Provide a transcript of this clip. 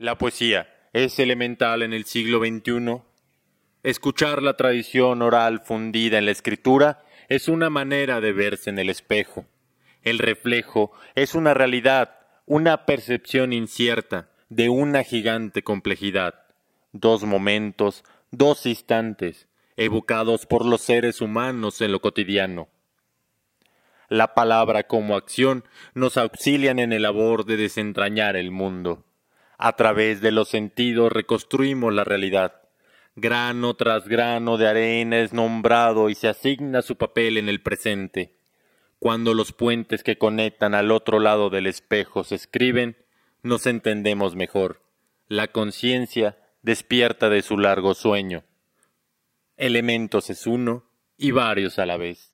La poesía es elemental en el siglo XXI. Escuchar la tradición oral fundida en la escritura es una manera de verse en el espejo. El reflejo es una realidad, una percepción incierta de una gigante complejidad. Dos momentos, dos instantes, evocados por los seres humanos en lo cotidiano. La palabra como acción nos auxilian en el labor de desentrañar el mundo. A través de los sentidos reconstruimos la realidad. Grano tras grano de arena es nombrado y se asigna su papel en el presente. Cuando los puentes que conectan al otro lado del espejo se escriben, nos entendemos mejor. La conciencia despierta de su largo sueño. Elementos es uno y varios a la vez.